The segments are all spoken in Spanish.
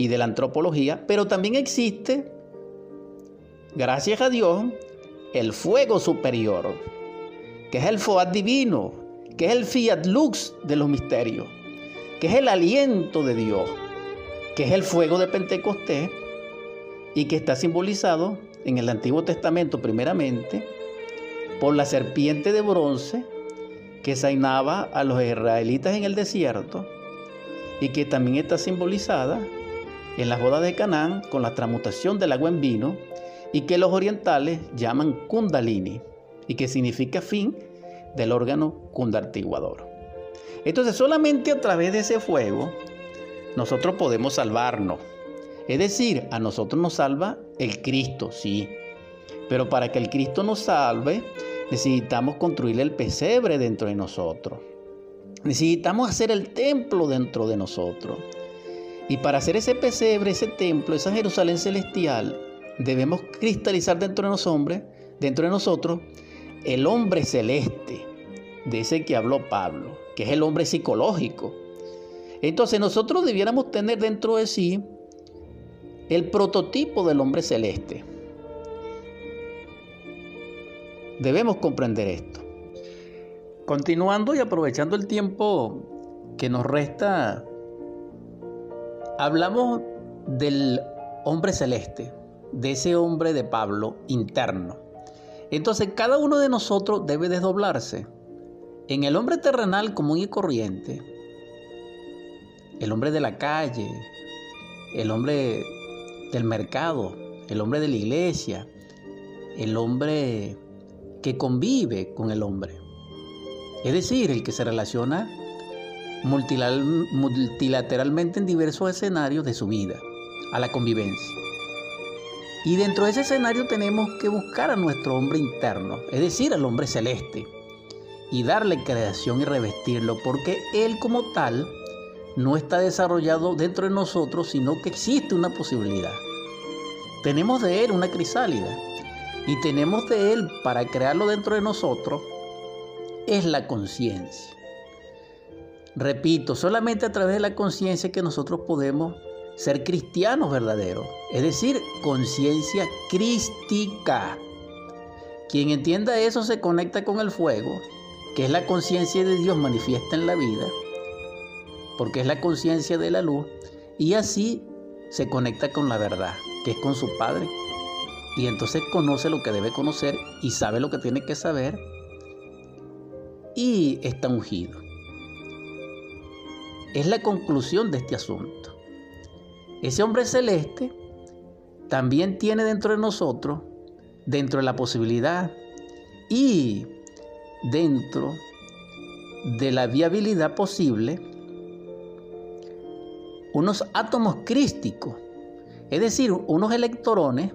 y de la antropología, pero también existe, gracias a Dios, el fuego superior, que es el Foat divino, que es el Fiat Lux de los misterios, que es el aliento de Dios, que es el fuego de Pentecostés y que está simbolizado en el Antiguo Testamento primeramente por la serpiente de bronce que sainaba a los israelitas en el desierto y que también está simbolizada en las bodas de Canaán con la transmutación del agua en vino y que los orientales llaman kundalini y que significa fin del órgano kundartiguador. Entonces solamente a través de ese fuego nosotros podemos salvarnos. Es decir, a nosotros nos salva el Cristo, sí. Pero para que el Cristo nos salve, necesitamos construir el pesebre dentro de nosotros. Necesitamos hacer el templo dentro de nosotros. Y para hacer ese pesebre, ese templo, esa Jerusalén celestial, debemos cristalizar dentro de nosotros, dentro de nosotros el hombre celeste, de ese que habló Pablo, que es el hombre psicológico. Entonces nosotros debiéramos tener dentro de sí el prototipo del hombre celeste. Debemos comprender esto. Continuando y aprovechando el tiempo que nos resta, hablamos del hombre celeste, de ese hombre de Pablo interno. Entonces cada uno de nosotros debe desdoblarse en el hombre terrenal común y corriente, el hombre de la calle, el hombre del mercado, el hombre de la iglesia, el hombre que convive con el hombre. Es decir, el que se relaciona multilateralmente en diversos escenarios de su vida, a la convivencia. Y dentro de ese escenario tenemos que buscar a nuestro hombre interno, es decir, al hombre celeste, y darle creación y revestirlo, porque él como tal no está desarrollado dentro de nosotros, sino que existe una posibilidad. Tenemos de él una crisálida, y tenemos de él para crearlo dentro de nosotros, es la conciencia. Repito, solamente a través de la conciencia que nosotros podemos ser cristianos verdaderos, es decir, conciencia crística. Quien entienda eso se conecta con el fuego, que es la conciencia de Dios manifiesta en la vida, porque es la conciencia de la luz, y así se conecta con la verdad, que es con su Padre. Y entonces conoce lo que debe conocer y sabe lo que tiene que saber y está ungido. Es la conclusión de este asunto. Ese hombre celeste también tiene dentro de nosotros, dentro de la posibilidad y dentro de la viabilidad posible, unos átomos crísticos, es decir, unos electrones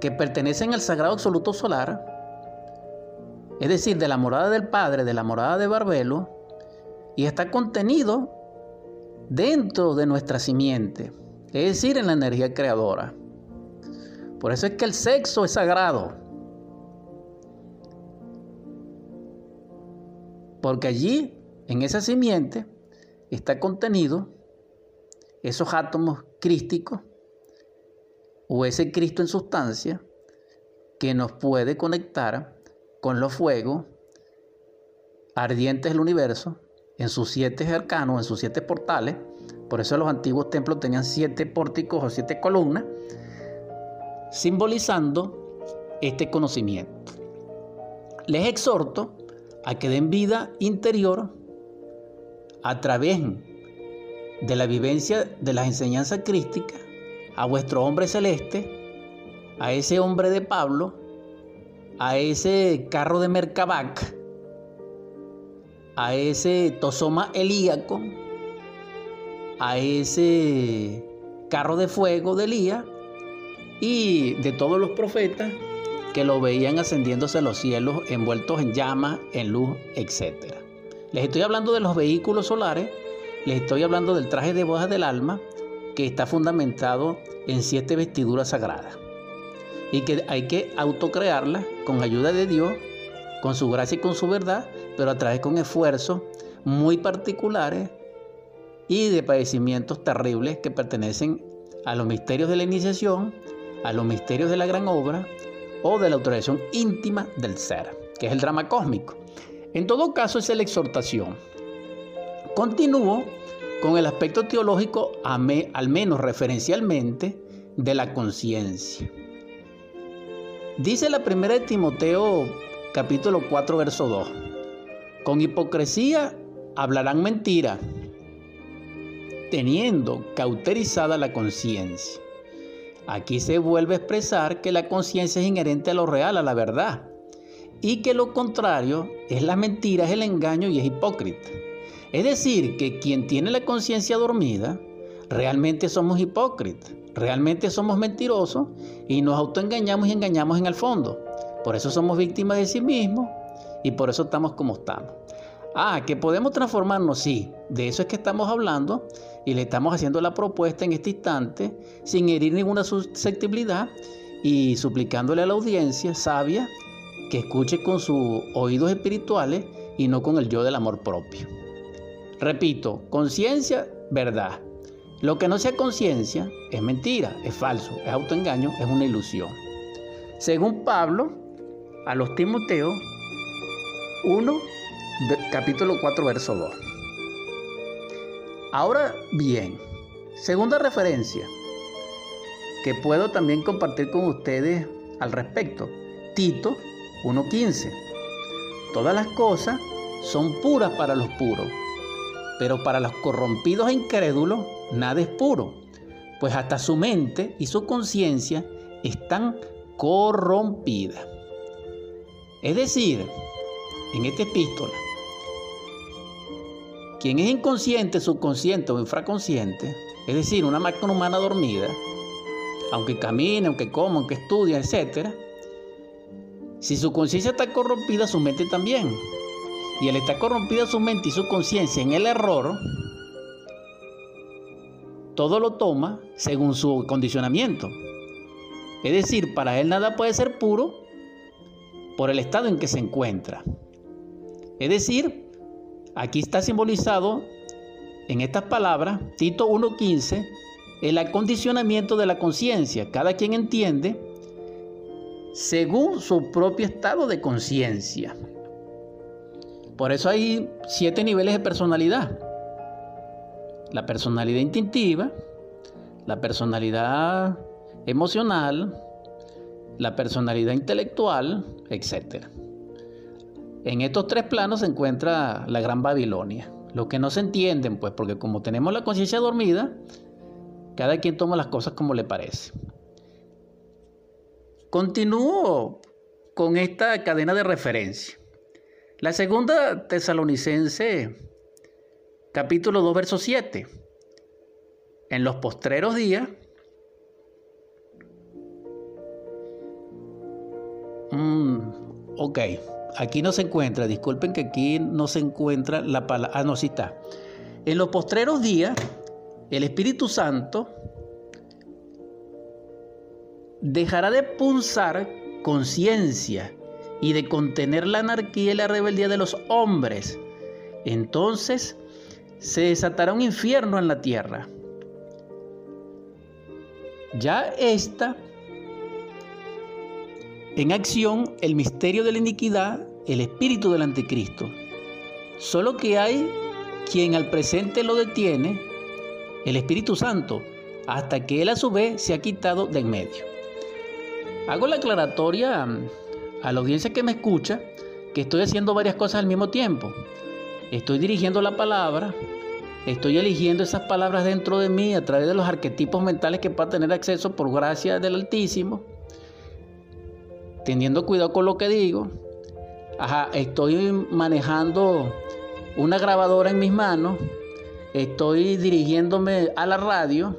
que pertenecen al sagrado absoluto solar, es decir, de la morada del Padre, de la morada de Barbelo, y está contenido dentro de nuestra simiente es decir, en la energía creadora. Por eso es que el sexo es sagrado. Porque allí, en esa simiente, está contenido esos átomos crísticos o ese Cristo en sustancia que nos puede conectar con los fuegos ardientes del universo en sus siete arcanos, en sus siete portales, por eso los antiguos templos tenían siete pórticos o siete columnas, simbolizando este conocimiento. Les exhorto a que den vida interior a través de la vivencia de las enseñanzas crísticas a vuestro hombre celeste, a ese hombre de Pablo, a ese carro de Mercabac, a ese tosoma elíaco, a ese carro de fuego de Elías y de todos los profetas que lo veían ascendiéndose a los cielos, envueltos en llamas, en luz, etc. Les estoy hablando de los vehículos solares, les estoy hablando del traje de bodas del alma, que está fundamentado en siete vestiduras sagradas y que hay que autocrearlas con ayuda de Dios, con su gracia y con su verdad, pero a través con esfuerzos muy particulares y de padecimientos terribles que pertenecen a los misterios de la iniciación, a los misterios de la gran obra o de la autorización íntima del ser, que es el drama cósmico. En todo caso es la exhortación. Continúo con el aspecto teológico, al menos referencialmente, de la conciencia. Dice la primera de Timoteo capítulo 4 verso 2, con hipocresía hablarán mentira, teniendo cauterizada la conciencia. Aquí se vuelve a expresar que la conciencia es inherente a lo real, a la verdad, y que lo contrario es la mentira, es el engaño y es hipócrita. Es decir, que quien tiene la conciencia dormida, realmente somos hipócritas, realmente somos mentirosos y nos autoengañamos y engañamos en el fondo. Por eso somos víctimas de sí mismos y por eso estamos como estamos. Ah, que podemos transformarnos, sí, de eso es que estamos hablando y le estamos haciendo la propuesta en este instante sin herir ninguna susceptibilidad y suplicándole a la audiencia sabia que escuche con sus oídos espirituales y no con el yo del amor propio. Repito, conciencia, verdad. Lo que no sea conciencia es mentira, es falso, es autoengaño, es una ilusión. Según Pablo, a los Timoteos 1, capítulo 4, verso 2. Ahora bien, segunda referencia que puedo también compartir con ustedes al respecto. Tito 1.15. Todas las cosas son puras para los puros, pero para los corrompidos e incrédulos nada es puro, pues hasta su mente y su conciencia están corrompidas. Es decir, en esta epístola, quien es inconsciente, subconsciente o infraconsciente, es decir, una máquina humana dormida, aunque camine, aunque coma, aunque estudie, etc., si su conciencia está corrompida, su mente también. Y al estar corrompida su mente y su conciencia en el error, todo lo toma según su condicionamiento. Es decir, para él nada puede ser puro por el estado en que se encuentra. Es decir, aquí está simbolizado en estas palabras, Tito 1.15, el acondicionamiento de la conciencia. Cada quien entiende según su propio estado de conciencia. Por eso hay siete niveles de personalidad. La personalidad instintiva, la personalidad emocional, la personalidad intelectual, etc. En estos tres planos se encuentra la Gran Babilonia. Lo que no se entienden, pues, porque como tenemos la conciencia dormida, cada quien toma las cosas como le parece. Continúo con esta cadena de referencia. La segunda tesalonicense, capítulo 2, verso 7. En los postreros días, mm, ok, aquí no se encuentra, disculpen que aquí no se encuentra la palabra, ah, no, sí está. En los postreros días, el Espíritu Santo dejará de punzar conciencia y de contener la anarquía y la rebeldía de los hombres. Entonces se desatará un infierno en la tierra. Ya está en acción el misterio de la iniquidad, el espíritu del anticristo. Solo que hay quien al presente lo detiene, el Espíritu Santo, hasta que él a su vez se ha quitado de en medio. Hago la aclaratoria a la audiencia que me escucha que estoy haciendo varias cosas al mismo tiempo. Estoy dirigiendo la palabra, estoy eligiendo esas palabras dentro de mí a través de los arquetipos mentales que pueda tener acceso por gracia del Altísimo, teniendo cuidado con lo que digo. Ajá, estoy manejando una grabadora en mis manos, estoy dirigiéndome a la radio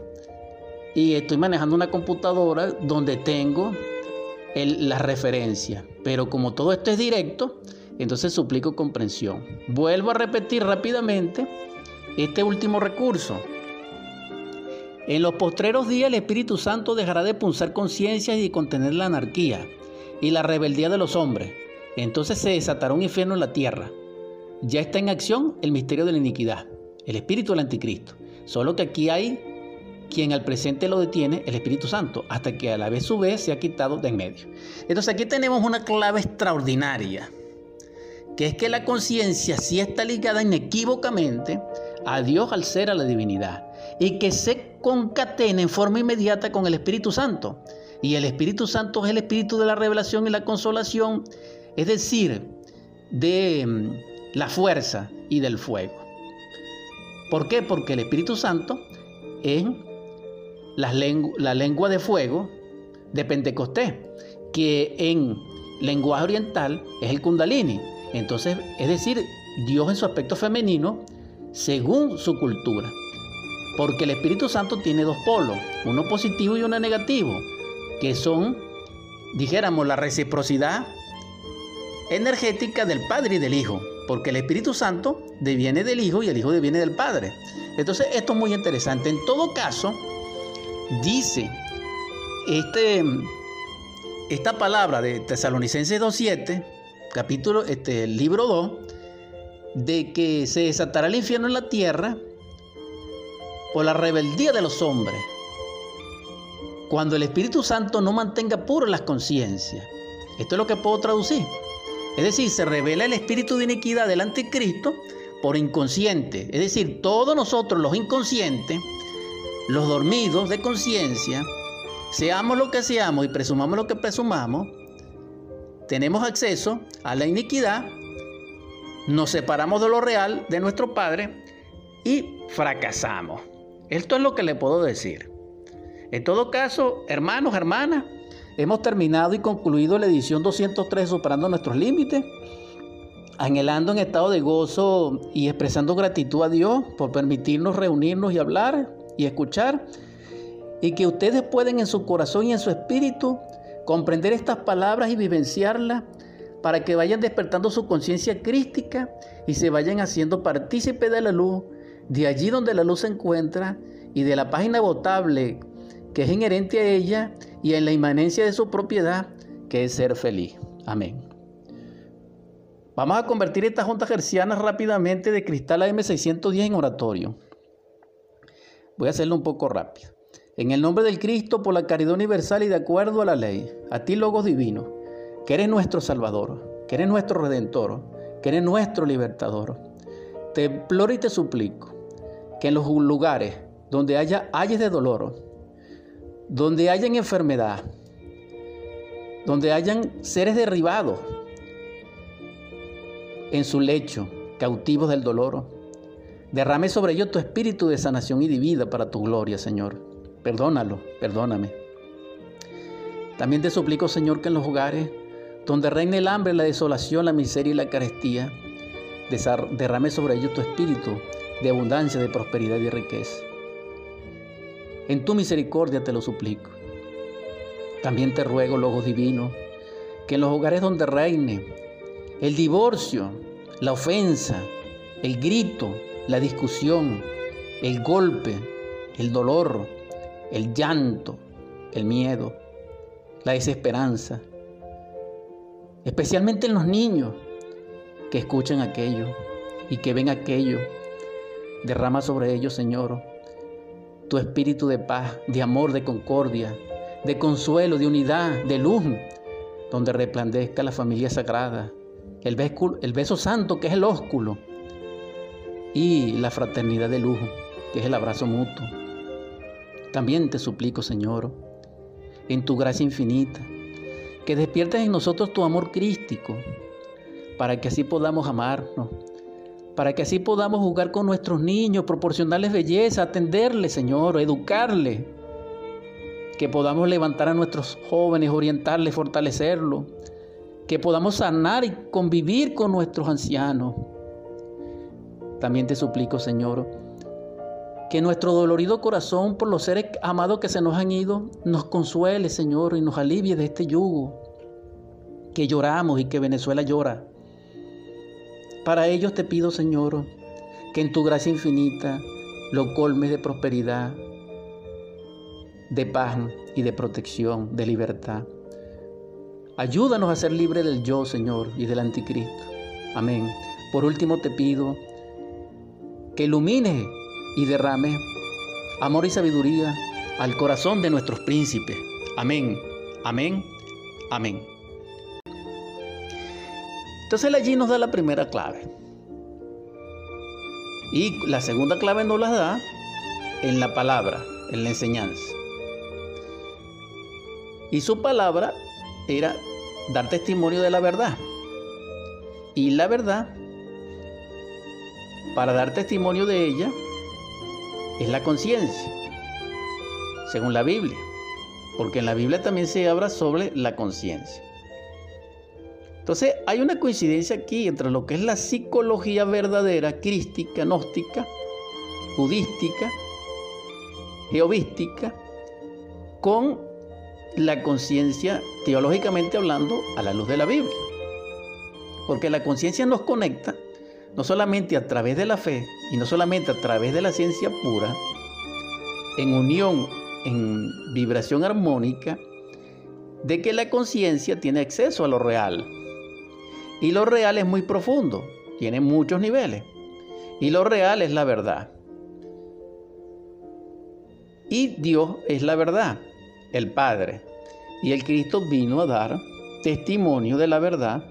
y estoy manejando una computadora donde tengo la referencia. Pero como todo esto es directo, entonces suplico comprensión. Vuelvo a repetir rápidamente este último recurso. En los postreros días el Espíritu Santo dejará de punzar conciencias y contener la anarquía y la rebeldía de los hombres. Entonces se desatará un infierno en la tierra. Ya está en acción el misterio de la iniquidad, el espíritu del anticristo. Solo que aquí hay quien al presente lo detiene, el Espíritu Santo, hasta que a la vez su vez se ha quitado de en medio. Entonces aquí tenemos una clave extraordinaria, que es que la conciencia sí está ligada inequívocamente a Dios al ser, a la divinidad, y que se concatena en forma inmediata con el Espíritu Santo. Y el Espíritu Santo es el Espíritu de la revelación y la consolación, es decir, de mm, la fuerza y del fuego. ¿Por qué? Porque el Espíritu Santo es la, lengua de fuego de Pentecostés, que en lenguaje oriental es el kundalini. Entonces, es decir, Dios en su aspecto femenino, según su cultura. Porque el Espíritu Santo tiene dos polos, uno positivo y uno negativo, que son, dijéramos, la reciprocidad energética del Padre y del Hijo porque el Espíritu Santo deviene del Hijo y el Hijo deviene del Padre. Entonces, esto es muy interesante. En todo caso, dice este, esta palabra de Tesalonicenses 2.7, capítulo, este, libro 2, de que se desatará el infierno en la tierra por la rebeldía de los hombres, cuando el Espíritu Santo no mantenga puras las conciencias. Esto es lo que puedo traducir. Es decir, se revela el espíritu de iniquidad del anticristo por inconsciente. Es decir, todos nosotros los inconscientes, los dormidos de conciencia, seamos lo que seamos y presumamos lo que presumamos, tenemos acceso a la iniquidad, nos separamos de lo real, de nuestro Padre, y fracasamos. Esto es lo que le puedo decir. En todo caso, hermanos, hermanas, Hemos terminado y concluido la edición 203 superando nuestros límites, anhelando en estado de gozo y expresando gratitud a Dios por permitirnos reunirnos y hablar y escuchar, y que ustedes pueden en su corazón y en su espíritu comprender estas palabras y vivenciarlas para que vayan despertando su conciencia crística y se vayan haciendo partícipe de la luz, de allí donde la luz se encuentra y de la página votable que es inherente a ella y en la inmanencia de su propiedad, que es ser feliz. Amén. Vamos a convertir estas juntas gercianas rápidamente de cristal AM610 en oratorio. Voy a hacerlo un poco rápido. En el nombre del Cristo, por la caridad universal y de acuerdo a la ley, a ti, Logos Divino, que eres nuestro Salvador, que eres nuestro Redentor, que eres nuestro Libertador, te imploro y te suplico que en los lugares donde haya ayes de dolor, donde hayan enfermedad, donde hayan seres derribados en su lecho, cautivos del dolor. Derrame sobre ellos tu espíritu de sanación y de vida para tu gloria, Señor. Perdónalo, perdóname. También te suplico, Señor, que en los hogares donde reine el hambre, la desolación, la miseria y la carestía, derrame sobre ellos tu espíritu de abundancia, de prosperidad y riqueza. En tu misericordia te lo suplico. También te ruego, Logos Divino, que en los hogares donde reine el divorcio, la ofensa, el grito, la discusión, el golpe, el dolor, el llanto, el miedo, la desesperanza, especialmente en los niños que escuchan aquello y que ven aquello, derrama sobre ellos, Señor, tu espíritu de paz, de amor, de concordia, de consuelo, de unidad, de luz, donde resplandezca la familia sagrada, el beso, santo que es el ósculo y la fraternidad de luz que es el abrazo mutuo. También te suplico, Señor, en tu gracia infinita, que despiertes en nosotros tu amor crístico, para que así podamos amarnos, para que así podamos jugar con nuestros niños, proporcionarles belleza, atenderles, Señor, educarles, que podamos levantar a nuestros jóvenes, orientarles, fortalecerlos, que podamos sanar y convivir con nuestros ancianos. También te suplico, Señor, que nuestro dolorido corazón por los seres amados que se nos han ido nos consuele, Señor, y nos alivie de este yugo que lloramos y que Venezuela llora. Para ellos te pido, Señor, que en tu gracia infinita lo colmes de prosperidad, de paz y de protección, de libertad. Ayúdanos a ser libres del yo, Señor, y del anticristo. Amén. Por último te pido que ilumine y derrame amor y sabiduría al corazón de nuestros príncipes. Amén, amén, amén. Entonces allí nos da la primera clave. Y la segunda clave nos la da en la palabra, en la enseñanza. Y su palabra era dar testimonio de la verdad. Y la verdad, para dar testimonio de ella, es la conciencia, según la Biblia. Porque en la Biblia también se habla sobre la conciencia. Entonces hay una coincidencia aquí entre lo que es la psicología verdadera, crística, gnóstica, budística, geovística, con la conciencia, teológicamente hablando, a la luz de la Biblia. Porque la conciencia nos conecta no solamente a través de la fe y no solamente a través de la ciencia pura, en unión, en vibración armónica, de que la conciencia tiene acceso a lo real. Y lo real es muy profundo, tiene muchos niveles. Y lo real es la verdad. Y Dios es la verdad, el Padre. Y el Cristo vino a dar testimonio de la verdad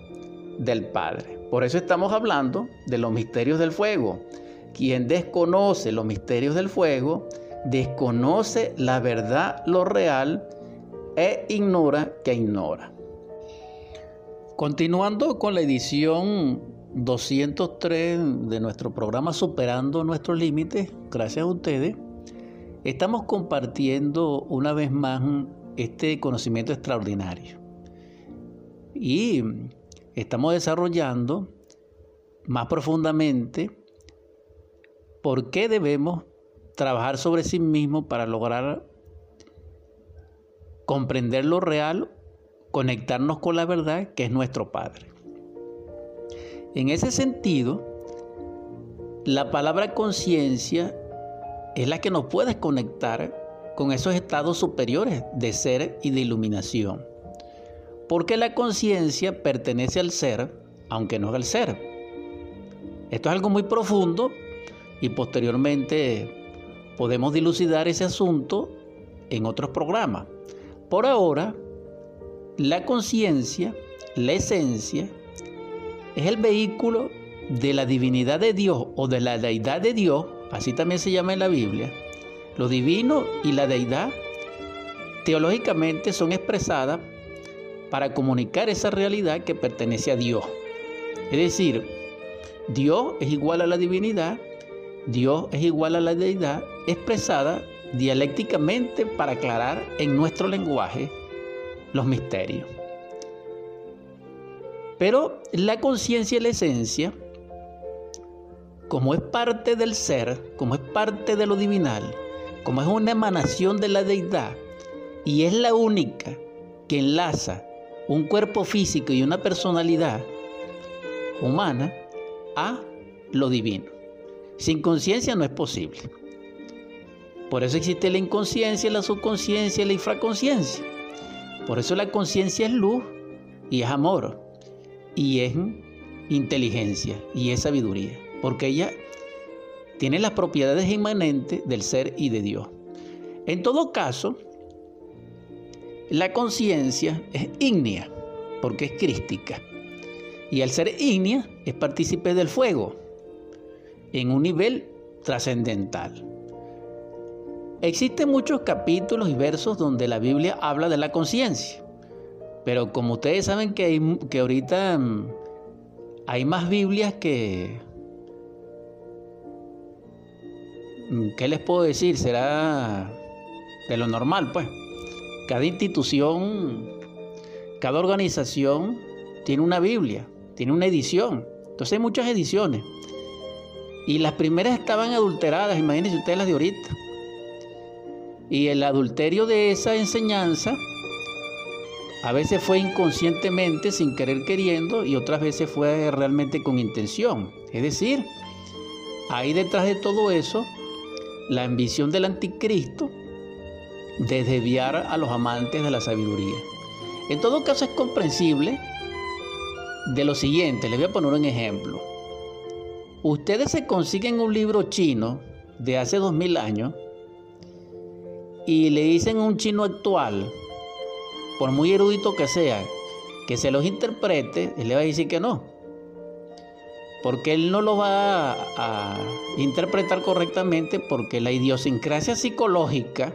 del Padre. Por eso estamos hablando de los misterios del fuego. Quien desconoce los misterios del fuego, desconoce la verdad, lo real, e ignora que ignora. Continuando con la edición 203 de nuestro programa Superando nuestros límites, gracias a ustedes, estamos compartiendo una vez más este conocimiento extraordinario. Y estamos desarrollando más profundamente por qué debemos trabajar sobre sí mismos para lograr comprender lo real, conectarnos con la verdad que es nuestro Padre. En ese sentido, la palabra conciencia es la que nos puede conectar con esos estados superiores de ser y de iluminación. Porque la conciencia pertenece al ser, aunque no es al ser. Esto es algo muy profundo y posteriormente podemos dilucidar ese asunto en otros programas. Por ahora, la conciencia, la esencia, es el vehículo de la divinidad de Dios o de la deidad de Dios, así también se llama en la Biblia, lo divino y la deidad teológicamente son expresadas para comunicar esa realidad que pertenece a Dios. Es decir, Dios es igual a la divinidad, Dios es igual a la deidad expresada dialécticamente para aclarar en nuestro lenguaje los misterios. Pero la conciencia y la esencia, como es parte del ser, como es parte de lo divinal, como es una emanación de la deidad y es la única que enlaza un cuerpo físico y una personalidad humana a lo divino. Sin conciencia no es posible. Por eso existe la inconsciencia, la subconsciencia y la infraconciencia. Por eso la conciencia es luz y es amor y es inteligencia y es sabiduría. Porque ella tiene las propiedades inmanentes del ser y de Dios. En todo caso, la conciencia es ígnea, porque es crística. Y al ser ígnea, es partícipe del fuego, en un nivel trascendental. Existen muchos capítulos y versos donde la Biblia habla de la conciencia, pero como ustedes saben que, hay, que ahorita mm, hay más Biblias que, Mm, ¿qué les puedo decir? Será de lo normal, pues. Cada institución, cada organización tiene una Biblia, tiene una edición. Entonces hay muchas ediciones. Y las primeras estaban adulteradas, imagínense ustedes las de ahorita. Y el adulterio de esa enseñanza a veces fue inconscientemente, sin querer queriendo, y otras veces fue realmente con intención. Es decir, ahí detrás de todo eso la ambición del anticristo de desviar a los amantes de la sabiduría. En todo caso es comprensible de lo siguiente, les voy a poner un ejemplo. ustedes se consiguen un libro chino de hace dos mil años y le dicen a un chino actual, por muy erudito que sea, que se los interprete, él le va a decir que no. Porque él no lo va a, interpretar correctamente porque la idiosincrasia psicológica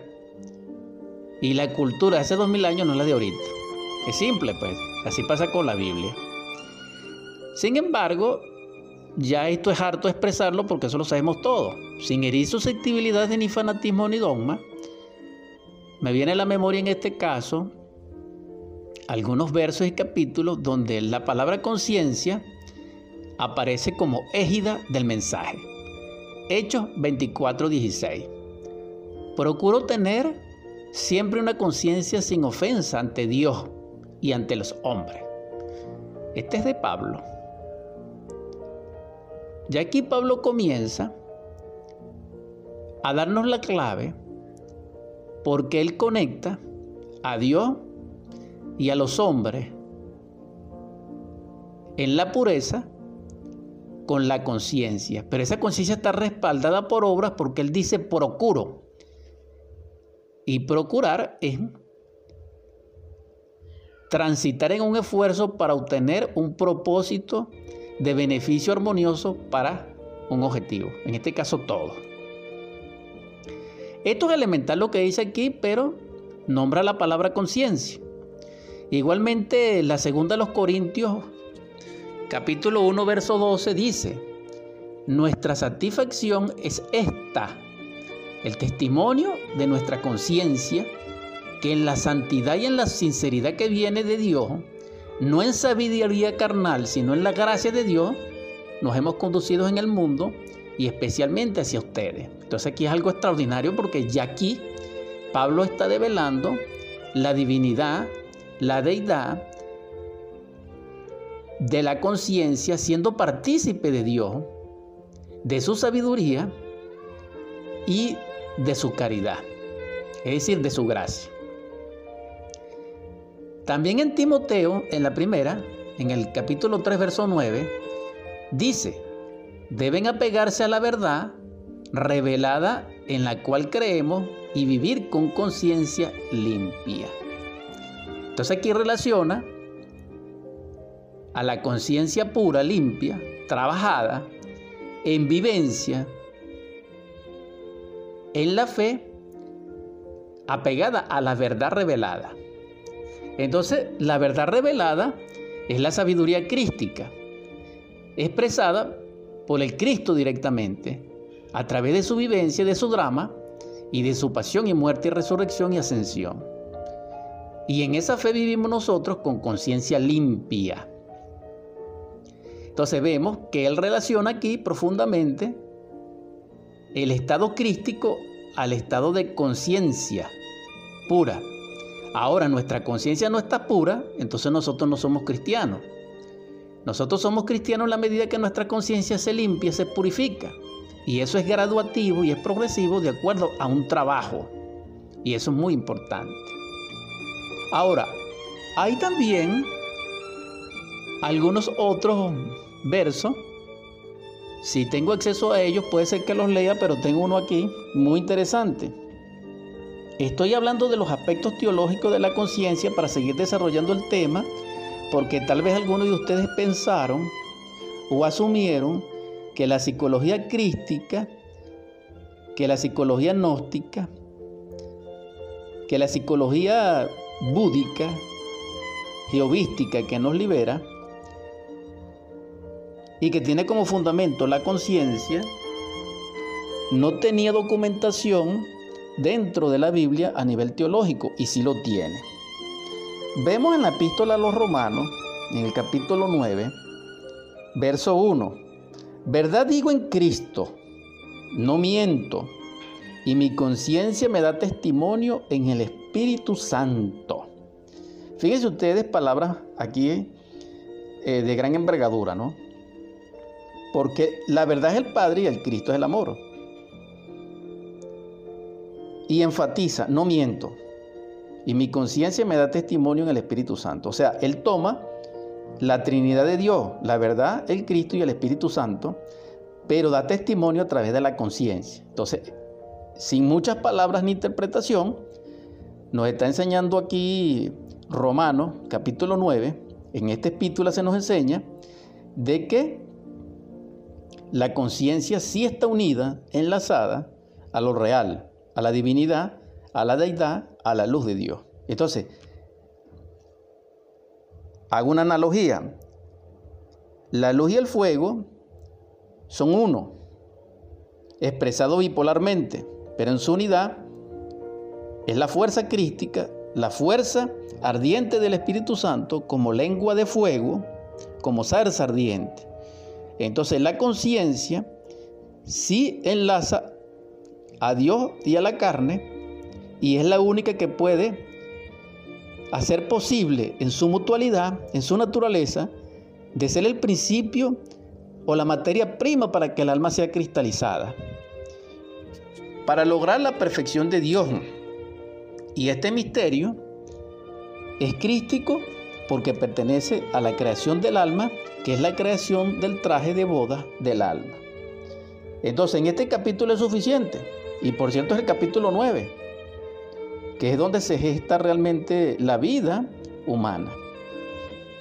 y la cultura de hace dos mil años no es la de ahorita. Es simple, pues. Así pasa con la Biblia. Sin embargo, ya esto es harto expresarlo porque eso lo sabemos todos. Sin herir susceptibilidades ni fanatismo ni dogma, me viene a la memoria en este caso algunos versos y capítulos donde la palabra conciencia aparece como égida del mensaje. Hechos 24:16. Procuro tener siempre una conciencia sin ofensa ante Dios y ante los hombres. Este es de Pablo. Y aquí Pablo comienza a darnos la clave porque él conecta a Dios y a los hombres en la pureza con la conciencia. Pero esa conciencia está respaldada por obras porque él dice procuro. Y procurar es transitar en un esfuerzo para obtener un propósito de beneficio armonioso para un objetivo, en este caso todo. Esto es elemental lo que dice aquí, pero nombra la palabra conciencia. Igualmente, la segunda de los Corintios, capítulo 1, verso 12, dice, nuestra satisfacción es esta, el testimonio de nuestra conciencia, que en la santidad y en la sinceridad que viene de Dios, no en sabiduría carnal, sino en la gracia de Dios, nos hemos conducido en el mundo y especialmente hacia ustedes. Entonces aquí es algo extraordinario porque ya aquí Pablo está develando la divinidad, la deidad de la conciencia siendo partícipe de Dios, de su sabiduría y de su caridad, es decir, de su gracia. También en Timoteo, en la primera, en el capítulo 3, verso 9, dice, deben apegarse a la verdad revelada en la cual creemos y vivir con conciencia limpia. Entonces aquí relaciona a la conciencia pura, limpia, trabajada, en vivencia, en la fe, apegada a la verdad revelada. Entonces, la verdad revelada es la sabiduría crística, expresada por el Cristo directamente, a través de su vivencia, de su drama y de su pasión y muerte y resurrección y ascensión. Y en esa fe vivimos nosotros con conciencia limpia. Entonces vemos que él relaciona aquí profundamente el estado crístico al estado de conciencia pura. Ahora nuestra conciencia no está pura, entonces nosotros no somos cristianos. Nosotros somos cristianos en la medida que nuestra conciencia se limpia, se purifica. Y eso es graduativo y es progresivo de acuerdo a un trabajo. Y eso es muy importante. Ahora, hay también algunos otros versos. Si tengo acceso a ellos, puede ser que los lea, pero tengo uno aquí muy interesante. Estoy hablando de los aspectos teológicos de la conciencia para seguir desarrollando el tema, porque tal vez algunos de ustedes pensaron o asumieron que la psicología crística, que la psicología gnóstica, que la psicología búdica, geovística que nos libera y que tiene como fundamento la conciencia, no tenía documentación dentro de la Biblia a nivel teológico y sí lo tiene. Vemos en la epístola a los romanos, en el capítulo 9, verso 1, Verdad digo en Cristo, no miento, y mi conciencia me da testimonio en el Espíritu Santo. Fíjense ustedes palabras aquí eh, de gran envergadura, ¿no? Porque la verdad es el Padre y el Cristo es el amor. Y enfatiza, no miento. Y mi conciencia me da testimonio en el Espíritu Santo. O sea, Él toma la Trinidad de Dios, la verdad, el Cristo y el Espíritu Santo, pero da testimonio a través de la conciencia. Entonces, sin muchas palabras ni interpretación, nos está enseñando aquí Romanos capítulo 9, en este epístola se nos enseña de que la conciencia sí está unida, enlazada a lo real, a la divinidad, a la deidad, a la luz de Dios. Entonces, hago una analogía. La luz y el fuego son uno, expresado bipolarmente, pero en su unidad es la fuerza crística, la fuerza ardiente del Espíritu Santo como lengua de fuego, como zarza ardiente. Entonces la conciencia sí enlaza a Dios y a la carne y es la única que puede hacer posible en su mutualidad, en su naturaleza, de ser el principio o la materia prima para que el alma sea cristalizada. Para lograr la perfección de Dios, y este misterio es crístico porque pertenece a la creación del alma, que es la creación del traje de boda del alma. Entonces, en este capítulo es suficiente. Y por cierto es el capítulo 9, que es donde se gesta realmente la vida humana,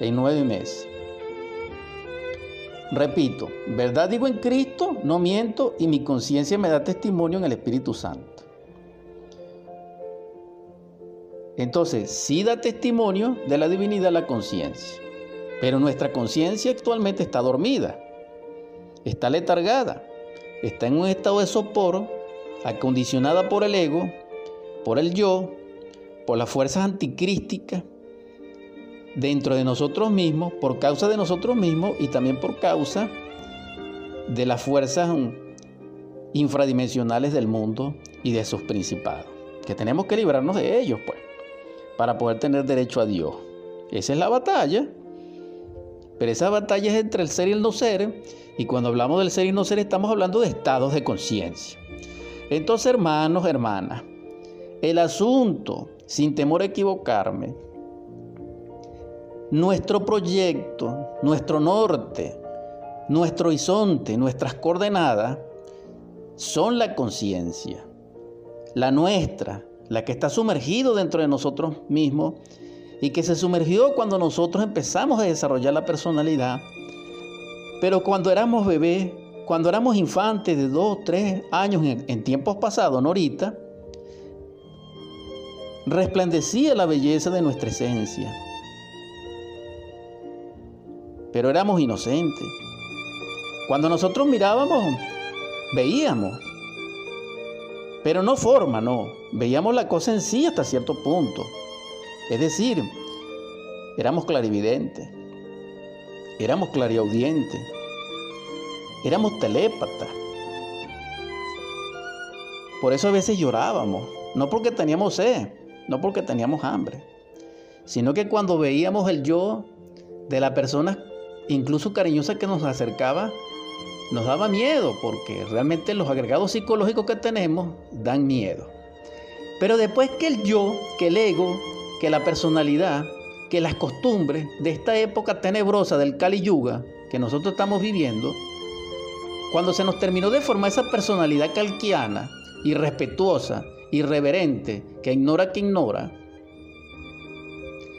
en nueve meses. Repito, verdad digo en Cristo, no miento y mi conciencia me da testimonio en el Espíritu Santo. Entonces, sí da testimonio de la divinidad la conciencia, pero nuestra conciencia actualmente está dormida, está letargada, está en un estado de sopor, acondicionada por el ego, por el yo, por las fuerzas anticrísticas dentro de nosotros mismos, por causa de nosotros mismos y también por causa de las fuerzas infradimensionales del mundo y de sus principados, que tenemos que librarnos de ellos, pues para poder tener derecho a Dios. Esa es la batalla. Pero esa batalla es entre el ser y el no ser. Y cuando hablamos del ser y no ser estamos hablando de estados de conciencia. Entonces, hermanos, hermanas, el asunto, sin temor a equivocarme, nuestro proyecto, nuestro norte, nuestro horizonte, nuestras coordenadas, son la conciencia, la nuestra, la que está sumergido dentro de nosotros mismos y que se sumergió cuando nosotros empezamos a desarrollar la personalidad. Pero cuando éramos bebés, cuando éramos infantes de dos, tres años en, tiempos pasados, no ahorita, resplandecía la belleza de nuestra esencia. Pero éramos inocentes. Cuando nosotros mirábamos, veíamos. Pero no forma, no. Veíamos la cosa en sí hasta cierto punto. Es decir, éramos clarividentes, éramos clariaudientes, éramos telépatas. Por eso a veces llorábamos, no porque teníamos sed, no porque teníamos hambre, sino que cuando veíamos el yo de la persona, incluso cariñosa que nos acercaba, nos daba miedo, porque realmente los agregados psicológicos que tenemos dan miedo. Pero después que el yo, que el ego, que la personalidad, que las costumbres de esta época tenebrosa del Kali Yuga que nosotros estamos viviendo, cuando se nos terminó de formar esa personalidad calquiana, irrespetuosa, irreverente, que ignora que ignora,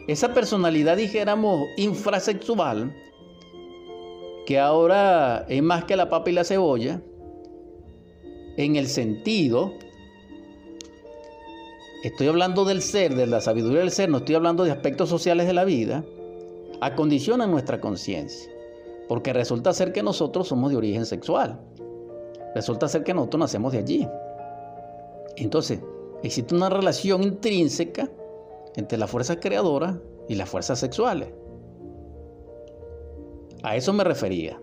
esa personalidad, dijéramos, infrasexual, que ahora es más que la papa y la cebolla, en el sentido estoy hablando del ser, de la sabiduría del ser, no estoy hablando de aspectos sociales de la vida, acondiciona nuestra conciencia. Porque resulta ser que nosotros somos de origen sexual. Resulta ser que nosotros nacemos de allí. Entonces, existe una relación intrínseca entre las fuerzas creadoras y las fuerzas sexuales. A eso me refería,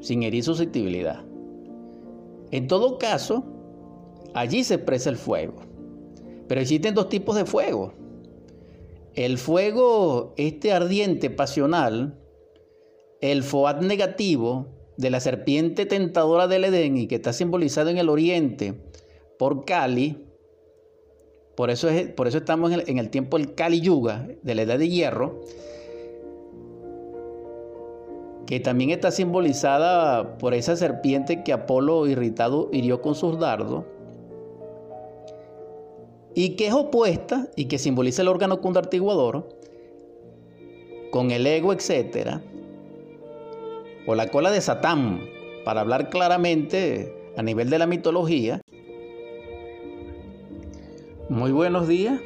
sin herir susceptibilidad. En todo caso, allí se expresa el fuego. Pero existen dos tipos de fuego. El fuego, este ardiente, pasional, el foad negativo de la serpiente tentadora del Edén y que está simbolizado en el oriente por Kali, por eso, es, por eso estamos en el, en el tiempo del Kali Yuga, de la edad de hierro, que también está simbolizada por esa serpiente que Apolo irritado hirió con sus dardos, y que es opuesta y que simboliza el órgano condartiguador con el ego, etcétera, o la cola de Satán, para hablar claramente a nivel de la mitología. Muy buenos días.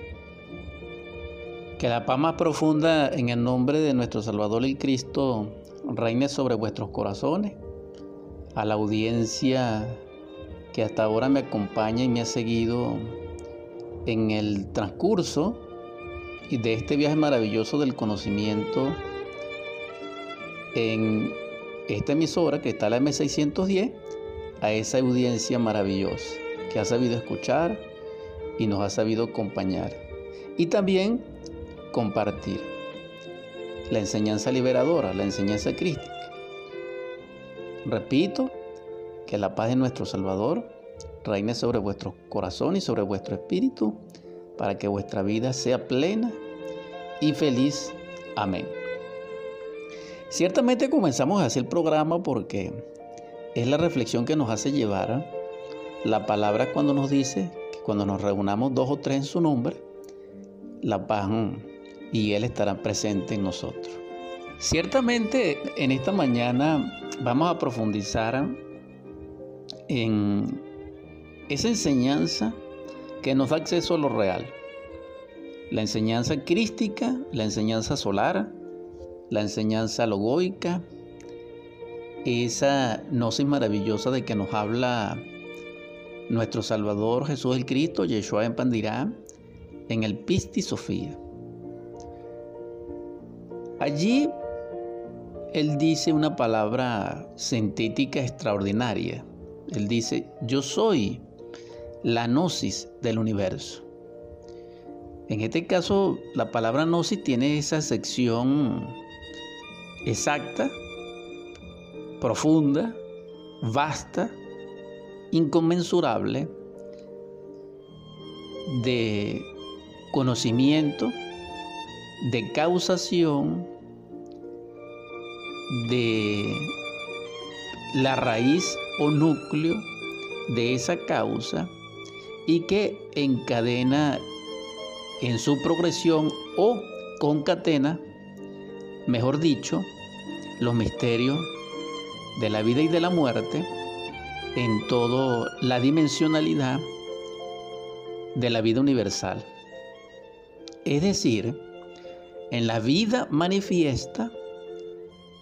Que la paz más profunda en el nombre de nuestro Salvador el Cristo reine sobre vuestros corazones. A la audiencia que hasta ahora me acompaña y me ha seguido en el transcurso de este viaje maravilloso del conocimiento en esta emisora que está la M610 a esa audiencia maravillosa que ha sabido escuchar y nos ha sabido acompañar y también compartir la enseñanza liberadora, la enseñanza crística. Repito, que la paz de nuestro Salvador reine sobre vuestro corazón y sobre vuestro espíritu, para que vuestra vida sea plena y feliz. Amén. Ciertamente comenzamos a hacer el programa porque es la reflexión que nos hace llevar la palabra cuando nos dice cuando nos reunamos dos o tres en su nombre, la paz y Él estará presente en nosotros. Ciertamente en esta mañana vamos a profundizar en esa enseñanza que nos da acceso a lo real. La enseñanza crística, la enseñanza solar, la enseñanza logoica, esa gnosis maravillosa de que nos habla nuestro Salvador Jesús el Cristo, Yeshua en Pandirá, en el Pisti Sofía. Allí él dice una palabra sintética extraordinaria. Él dice, yo soy la gnosis del universo. En este caso, la palabra gnosis tiene esa sección exacta, profunda, vasta, inconmensurable de conocimiento, de causación, de la raíz o núcleo de esa causa y que encadena en su progresión o concatena, mejor dicho, los misterios de la vida y de la muerte en toda la dimensionalidad de la vida universal. Es decir, en la vida manifiesta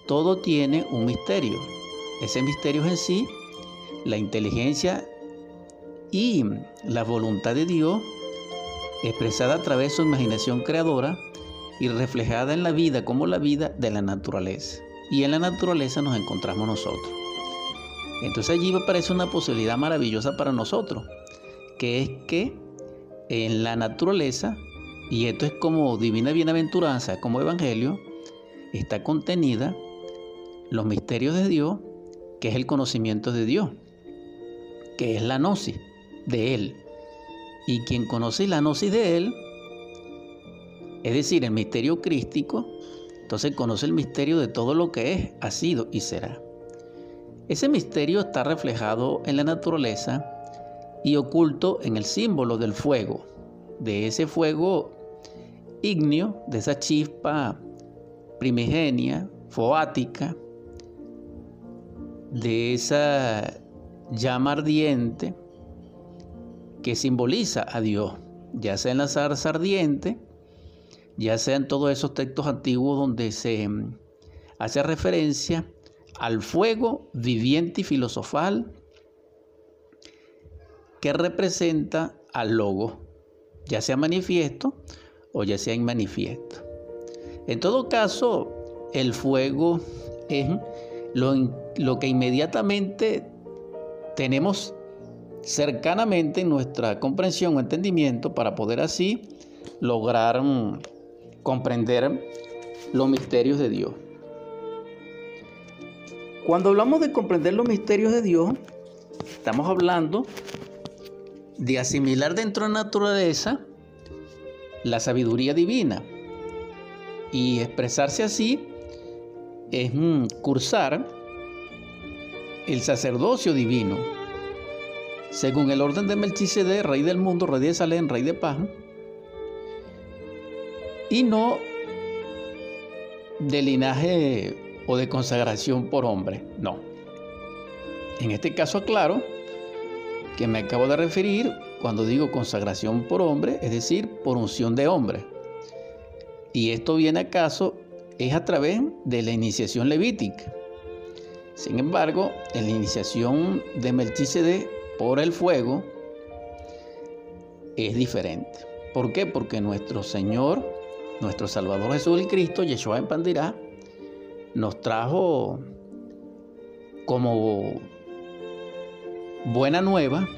todo tiene un misterio. Ese misterio es en sí la inteligencia y la voluntad de Dios expresada a través de su imaginación creadora y reflejada en la vida como la vida de la naturaleza. Y en la naturaleza nos encontramos nosotros. Entonces allí aparece una posibilidad maravillosa para nosotros, que es que en la naturaleza, y esto es como divina bienaventuranza, como evangelio, está contenida los misterios de Dios, que es el conocimiento de Dios, que es la gnosis de Él. Y quien conoce la gnosis de Él, es decir, el misterio crístico, entonces conoce el misterio de todo lo que es, ha sido y será. Ese misterio está reflejado en la naturaleza y oculto en el símbolo del fuego, de ese fuego ígneo, de esa chispa primigenia, foática, de esa llama ardiente que simboliza a Dios, ya sea en la zarza ardiente, ya sea en todos esos textos antiguos donde se mm, hace referencia al fuego viviente y filosofal que representa al logo, ya sea manifiesto o ya sea inmanifiesto. En todo caso, el fuego es lo, lo que inmediatamente tenemos cercanamente en nuestra comprensión o entendimiento para poder así lograr mm, comprender los misterios de Dios. Cuando hablamos de comprender los misterios de Dios, estamos hablando de asimilar dentro de la naturaleza la sabiduría divina. Y expresarse así es mm, cursar el sacerdocio divino, según el orden de Melchizedek, rey del mundo, rey de Salem, rey de paz, y no de linaje o de consagración por hombre, no. En este caso aclaro que me acabo de referir cuando digo consagración por hombre, es decir, por unción de hombre. Y esto viene acaso es a través de la iniciación levítica. Sin embargo, en la iniciación de Melchizedek por el fuego es diferente. ¿Por qué? Porque nuestro Señor, nuestro Salvador Jesús el Cristo, Yeshua en Pandirá, nos trajo como buena nueva,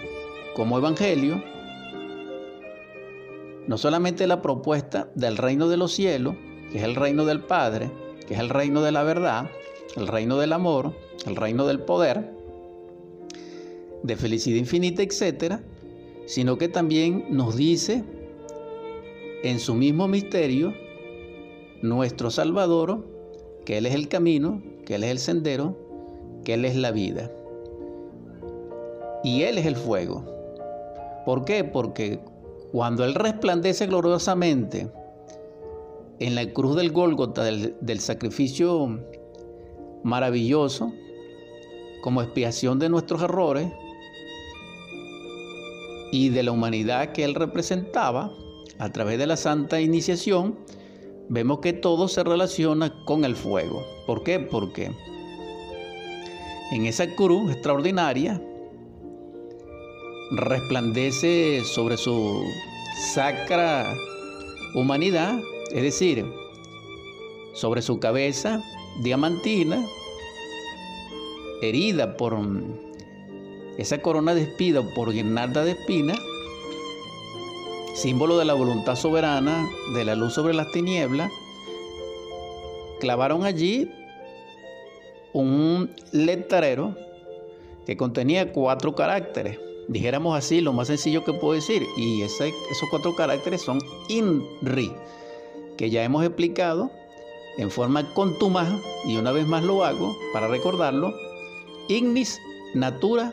como evangelio, no solamente la propuesta del reino de los cielos, que es el reino del Padre, que es el reino de la verdad, el reino del amor, el reino del poder, de felicidad infinita, etc., sino que también nos dice en su mismo misterio nuestro Salvador, que Él es el camino, que Él es el sendero, que Él es la vida. Y Él es el fuego. ¿Por qué? Porque cuando Él resplandece gloriosamente en la cruz del Gólgota, del, del sacrificio maravilloso, como expiación de nuestros errores y de la humanidad que Él representaba, a través de la santa iniciación, vemos que todo se relaciona con el fuego. ¿Por qué? Porque en esa cruz extraordinaria resplandece sobre su sacra humanidad, es decir, sobre su cabeza diamantina, herida por esa corona de espina por guirnalda de espina, símbolo de la voluntad soberana, de la luz sobre las tinieblas, clavaron allí un letrero que contenía cuatro caracteres. Dijéramos así, lo más sencillo que puedo decir. Y esos cuatro caracteres son INRI, que ya hemos explicado en forma contumaz, y una vez más lo hago para recordarlo, Ignis Natura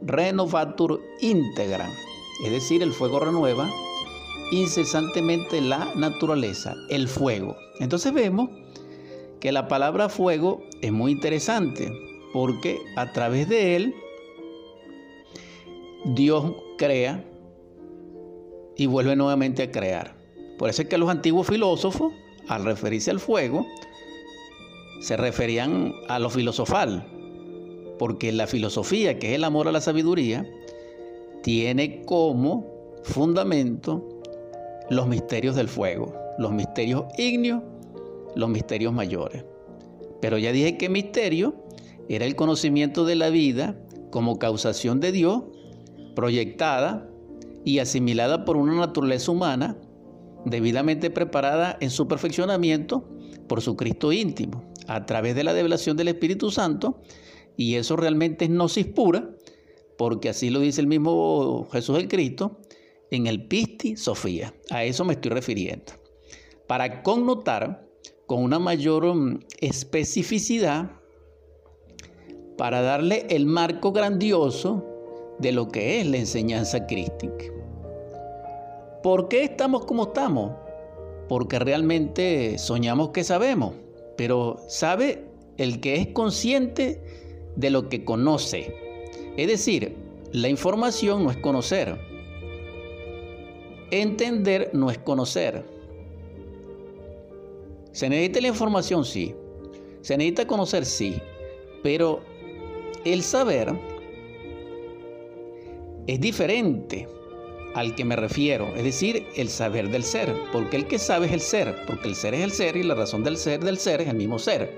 Renovatur Integram, es decir, el fuego renueva incesantemente la naturaleza, el fuego. Entonces vemos que la palabra fuego es muy interesante porque a través de él Dios crea y vuelve nuevamente a crear. Por eso es que los antiguos filósofos, al referirse al fuego, se referían a lo filosofal, porque la filosofía, que es el amor a la sabiduría, tiene como fundamento los misterios del fuego, los misterios ígneos, los misterios mayores. Pero ya dije que misterio era el conocimiento de la vida como causación de Dios, proyectada y asimilada por una naturaleza humana debidamente preparada en su perfeccionamiento por su Cristo íntimo, a través de la develación del Espíritu Santo, y eso realmente es gnosis pura, porque así lo dice el mismo Jesús el Cristo, en el Pisti Sofía. A eso me estoy refiriendo. Para connotar con una mayor mm, especificidad, para darle el marco grandioso de lo que es la enseñanza crística. ¿Por qué estamos como estamos? Porque realmente soñamos que sabemos, pero sabe el que es consciente de lo que conoce. Es decir, la información no es conocer. Entender no es conocer. Se necesita la información, sí. Se necesita conocer, sí. Pero el saber es diferente al que me refiero, es decir, el saber del ser, porque el que sabe es el ser, porque el ser es el ser y la razón del ser del ser es el mismo ser.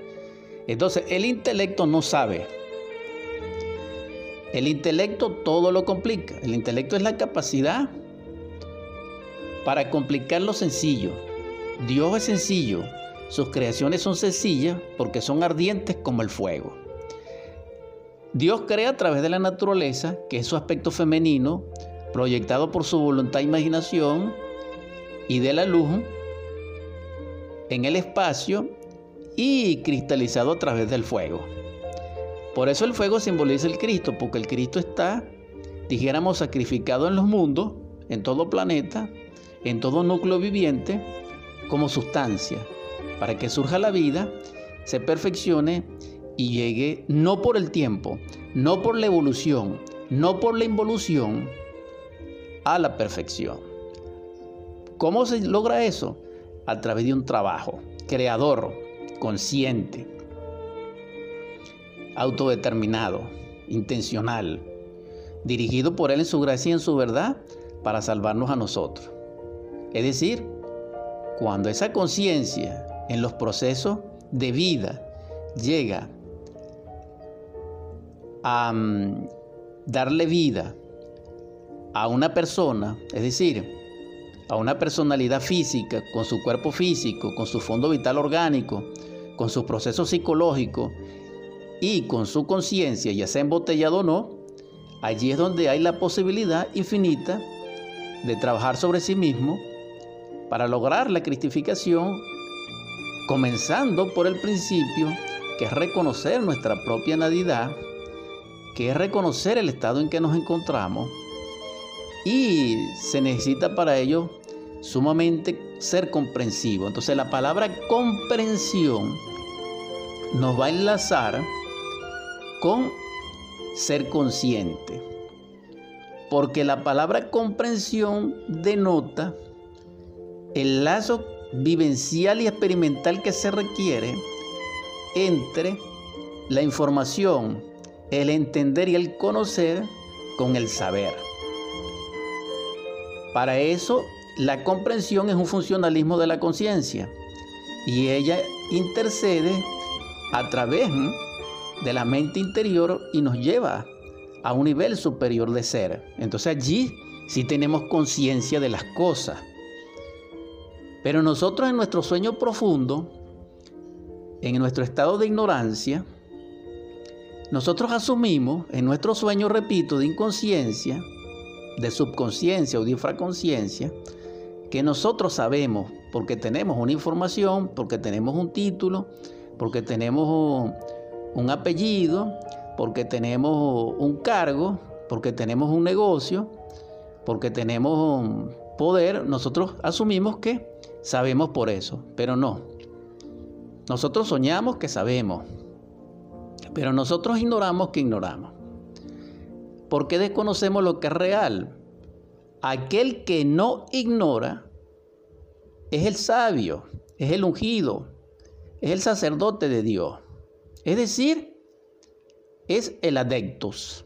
Entonces, el intelecto no sabe. El intelecto todo lo complica. El intelecto es la capacidad para complicar lo sencillo. Dios es sencillo, sus creaciones son sencillas porque son ardientes como el fuego. Dios crea a través de la naturaleza, que es su aspecto femenino, proyectado por su voluntad e imaginación, y de la luz en el espacio, y cristalizado a través del fuego. Por eso el fuego simboliza el Cristo, porque el Cristo está, dijéramos, sacrificado en los mundos, en todo planeta, en todo núcleo viviente, como sustancia, para que surja la vida, se perfeccione y llegue no por el tiempo, no por la evolución, no por la involución, a la perfección. ¿Cómo se logra eso? A través de un trabajo creador, consciente, autodeterminado, intencional, dirigido por Él en su gracia y en su verdad para salvarnos a nosotros. Es decir, cuando esa conciencia en los procesos de vida llega a mm, darle vida a una persona, es decir, a una personalidad física, con su cuerpo físico, con su fondo vital orgánico, con su proceso psicológico y con su conciencia, ya sea embotellado o no, allí es donde hay la posibilidad infinita de trabajar sobre sí mismo para lograr la cristificación, comenzando por el principio, que es reconocer nuestra propia nadidad, que es reconocer el estado en que nos encontramos, y se necesita para ello sumamente ser comprensivo. Entonces la palabra comprensión nos va a enlazar con ser consciente. Porque la palabra comprensión denota el lazo vivencial y experimental que se requiere entre la información, el entender y el conocer con el saber. Para eso, la comprensión es un funcionalismo de la conciencia y ella intercede a través de la mente interior y nos lleva a un nivel superior de ser. Entonces allí sí tenemos conciencia de las cosas. Pero nosotros en nuestro sueño profundo, en nuestro estado de ignorancia, nosotros asumimos en nuestro sueño, repito, de inconsciencia, de subconsciencia o de infraconsciencia que nosotros sabemos porque tenemos una información, porque tenemos un título, porque tenemos un apellido, porque tenemos un cargo, porque tenemos un negocio, porque tenemos poder, nosotros asumimos que sabemos por eso, pero no. Nosotros soñamos que sabemos, pero nosotros ignoramos que ignoramos. ¿Por qué desconocemos lo que es real? Aquel que no ignora es el sabio, es el ungido, es el sacerdote de Dios. Es decir, es el adeptus.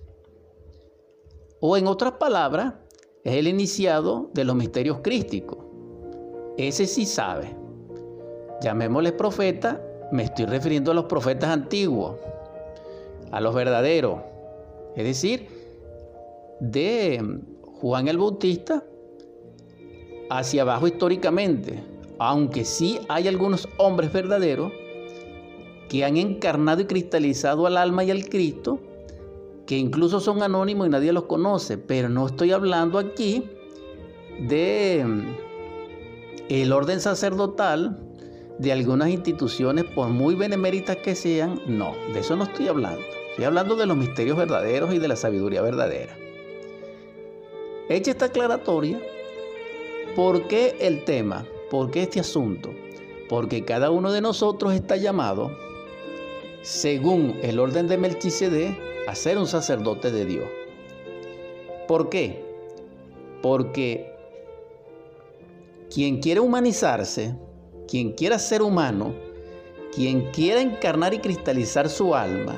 O en otras palabras, es el iniciado de los misterios crísticos. Ese sí sabe. Llamémosle profeta, me estoy refiriendo a los profetas antiguos, a los verdaderos. Es decir, de Juan el Bautista hacia abajo históricamente, aunque sí hay algunos hombres verdaderos que han encarnado y cristalizado al alma y al Cristo, que incluso son anónimos y nadie los conoce, pero no estoy hablando aquí de mm, el orden sacerdotal de algunas instituciones, por muy beneméritas que sean, no, de eso no estoy hablando. Estoy hablando de los misterios verdaderos y de la sabiduría verdadera. Hecha esta aclaratoria, ¿por qué el tema? ¿Por qué este asunto? Porque cada uno de nosotros está llamado, según el orden de Melchizedek, ser un sacerdote de Dios. ¿Por qué? Porque quien quiere humanizarse, quien quiera ser humano, quien quiera encarnar y cristalizar su alma,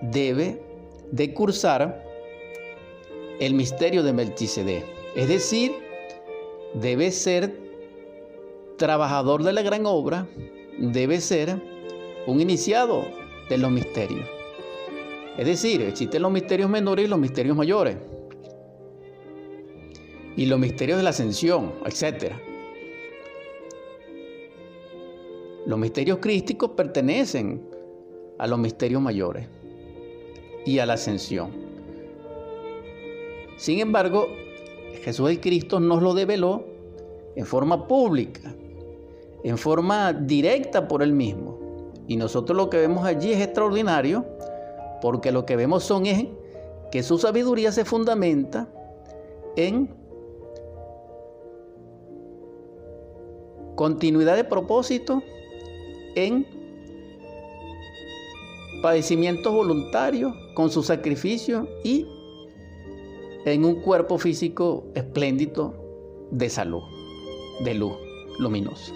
debe de cursar el misterio de Melchizedek. Es decir, debe ser trabajador de la gran obra, debe ser un iniciado los misterios. Es decir, existen los misterios menores y los misterios mayores. Y los misterios de la ascensión, etc. Los misterios crísticos pertenecen a los misterios mayores y a la ascensión. Sin embargo, Jesús el Cristo nos lo develó en forma pública. en forma directa por Él mismo. Y nosotros lo que vemos allí es extraordinario, porque lo que vemos son es que su sabiduría se fundamenta en continuidad de propósito, en padecimientos voluntarios con su sacrificio y en un cuerpo físico espléndido de salud, de luz luminosa.